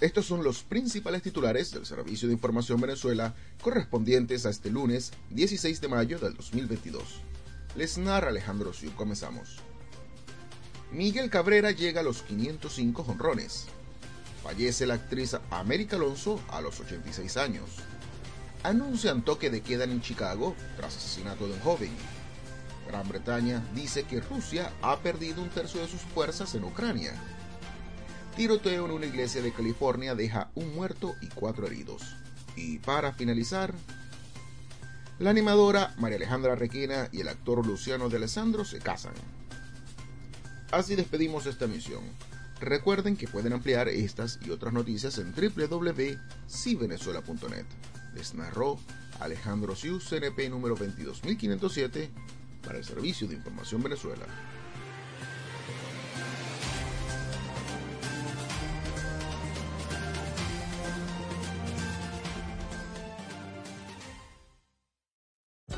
Estos son los principales titulares del Servicio de Información Venezuela correspondientes a este lunes 16 de mayo del 2022. Les narra Alejandro Siu. Comenzamos. Miguel Cabrera llega a los 505 jonrones. Fallece la actriz América Alonso a los 86 años. Anuncian toque de queda en Chicago tras asesinato de un joven. Gran Bretaña dice que Rusia ha perdido un tercio de sus fuerzas en Ucrania Tiroteo en una iglesia de California deja un muerto y cuatro heridos. Y para finalizar, la animadora María Alejandra Requena y el actor Luciano de Alessandro se casan. Así despedimos esta emisión. Recuerden que pueden ampliar estas y otras noticias en www.civenezuela.net. Les narró Alejandro Siu, CNP número 22507, para el Servicio de Información Venezuela.